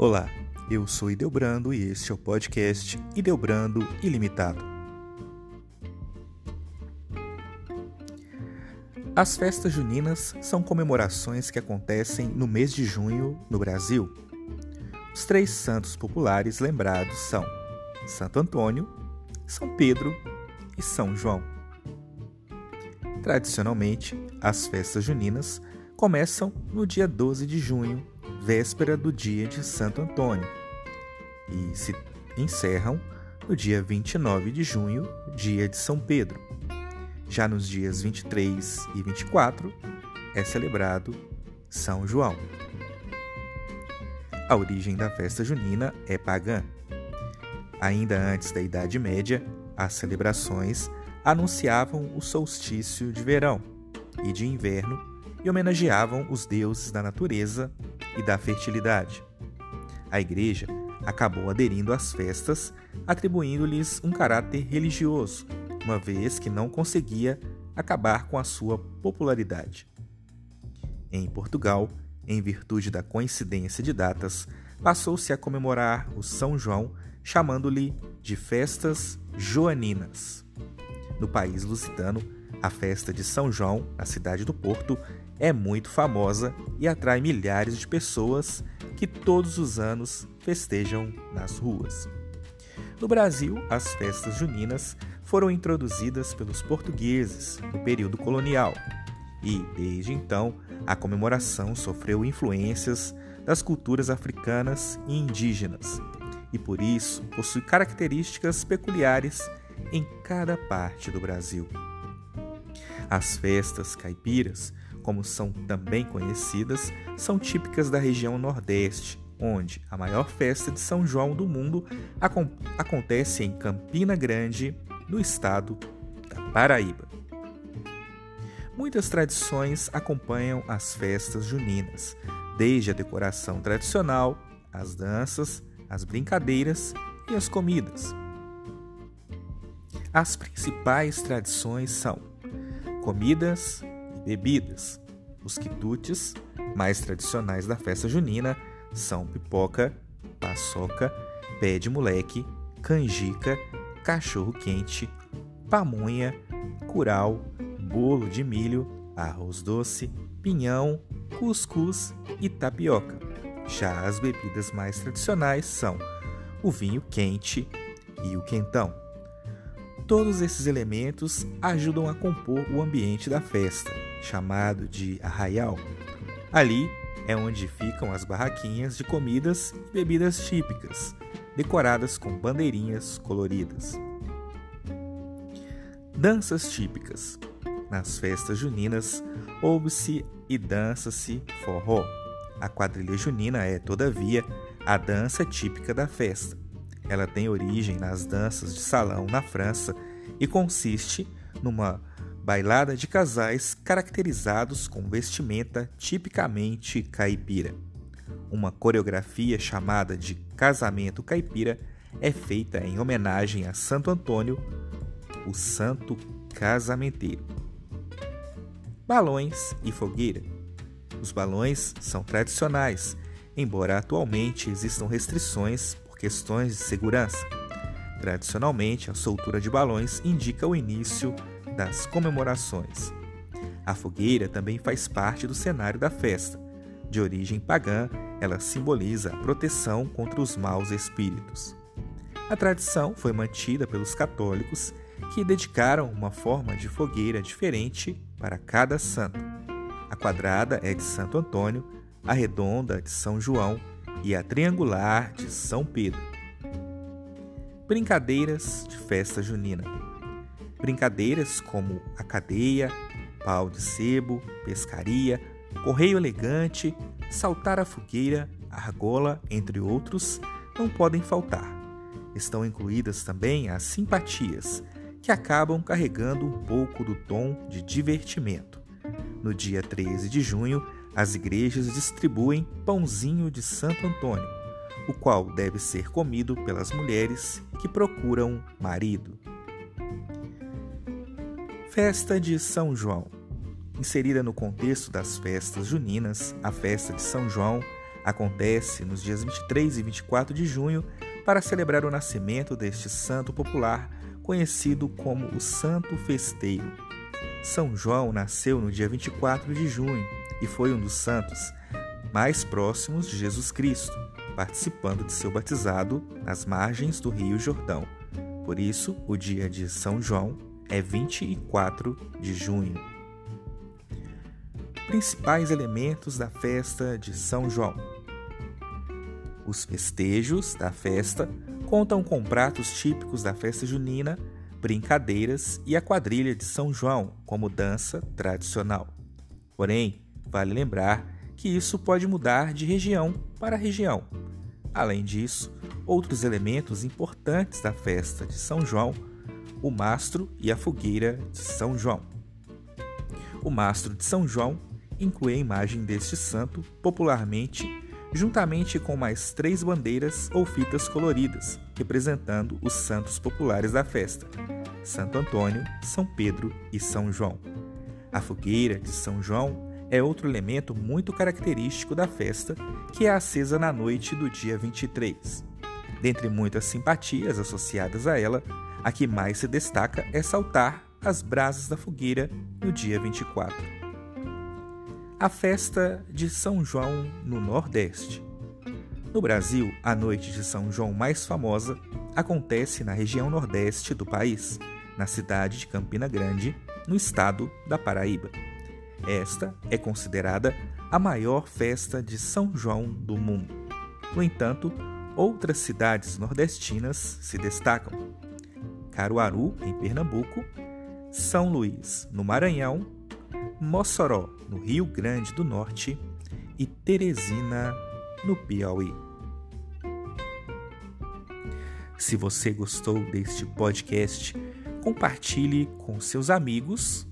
Olá, eu sou Ideobrando e este é o podcast Ideobrando Ilimitado. As festas juninas são comemorações que acontecem no mês de junho no Brasil. Os três santos populares lembrados são Santo Antônio, São Pedro e São João. Tradicionalmente, as festas juninas começam no dia 12 de junho, véspera do dia de Santo Antônio, e se encerram no dia 29 de junho, dia de São Pedro. Já nos dias 23 e 24 é celebrado São João. A origem da festa junina é pagã. Ainda antes da Idade Média, as celebrações anunciavam o solstício de verão e de inverno e homenageavam os deuses da natureza e da fertilidade. A Igreja acabou aderindo às festas, atribuindo-lhes um caráter religioso, uma vez que não conseguia acabar com a sua popularidade. Em Portugal, em virtude da coincidência de datas, passou-se a comemorar o São João, chamando-lhe de festas joaninas. No país lusitano, a festa de São João, na cidade do Porto, é muito famosa e atrai milhares de pessoas que todos os anos festejam nas ruas. No Brasil, as festas juninas foram introduzidas pelos portugueses no período colonial e, desde então, a comemoração sofreu influências das culturas africanas e indígenas e, por isso, possui características peculiares em cada parte do Brasil. As festas caipiras como são também conhecidas, são típicas da região Nordeste, onde a maior festa de São João do mundo acontece em Campina Grande, no estado da Paraíba. Muitas tradições acompanham as festas juninas, desde a decoração tradicional, as danças, as brincadeiras e as comidas. As principais tradições são comidas bebidas. Os quitutes, mais tradicionais da festa junina, são pipoca, paçoca, pé de moleque, canjica, cachorro quente, pamonha, curau, bolo de milho, arroz doce, pinhão, cuscuz e tapioca. Já as bebidas mais tradicionais são o vinho quente e o quentão. Todos esses elementos ajudam a compor o ambiente da festa, chamado de arraial. Ali é onde ficam as barraquinhas de comidas e bebidas típicas, decoradas com bandeirinhas coloridas. Danças típicas. Nas festas juninas, ouve-se e dança-se forró. A quadrilha junina é, todavia, a dança típica da festa ela tem origem nas danças de salão na França e consiste numa bailada de casais caracterizados com vestimenta tipicamente caipira. Uma coreografia chamada de casamento caipira é feita em homenagem a Santo Antônio, o santo casamenteiro. Balões e fogueira. Os balões são tradicionais, embora atualmente existam restrições questões de segurança. Tradicionalmente, a soltura de balões indica o início das comemorações. A fogueira também faz parte do cenário da festa. De origem pagã, ela simboliza a proteção contra os maus espíritos. A tradição foi mantida pelos católicos, que dedicaram uma forma de fogueira diferente para cada santo. A quadrada é de Santo Antônio, a redonda de São João e a triangular de São Pedro. Brincadeiras de festa junina. Brincadeiras como a cadeia, pau de sebo, pescaria, correio elegante, saltar a fogueira, argola, entre outros, não podem faltar. Estão incluídas também as simpatias, que acabam carregando um pouco do tom de divertimento. No dia 13 de junho, as igrejas distribuem pãozinho de Santo Antônio, o qual deve ser comido pelas mulheres que procuram marido. Festa de São João. Inserida no contexto das festas juninas, a festa de São João Acontece nos dias 23 e 24 de junho para celebrar o nascimento deste santo popular, conhecido como o Santo Festeiro. São João nasceu no dia 24 de junho e foi um dos santos mais próximos de Jesus Cristo, participando de seu batizado nas margens do Rio Jordão. Por isso, o dia de São João é 24 de junho. Principais elementos da festa de São João: Os festejos da festa contam com pratos típicos da festa junina, brincadeiras e a quadrilha de São João como dança tradicional. Porém, vale lembrar que isso pode mudar de região para região. Além disso, outros elementos importantes da festa de São João, o mastro e a fogueira de São João. O mastro de São João inclui a imagem deste santo, popularmente, juntamente com mais três bandeiras ou fitas coloridas, representando os santos populares da festa: Santo Antônio, São Pedro e São João. A fogueira de São João é outro elemento muito característico da festa, que é acesa na noite do dia 23. Dentre muitas simpatias associadas a ela, a que mais se destaca é saltar as brasas da fogueira no dia 24. A festa de São João no Nordeste. No Brasil, a noite de São João mais famosa acontece na região nordeste do país, na cidade de Campina Grande, no estado da Paraíba. Esta é considerada a maior festa de São João do mundo. No entanto, outras cidades nordestinas se destacam: Caruaru, em Pernambuco, São Luís, no Maranhão, Mossoró, no Rio Grande do Norte e Teresina, no Piauí. Se você gostou deste podcast, compartilhe com seus amigos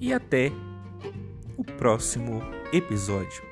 e até o próximo episódio.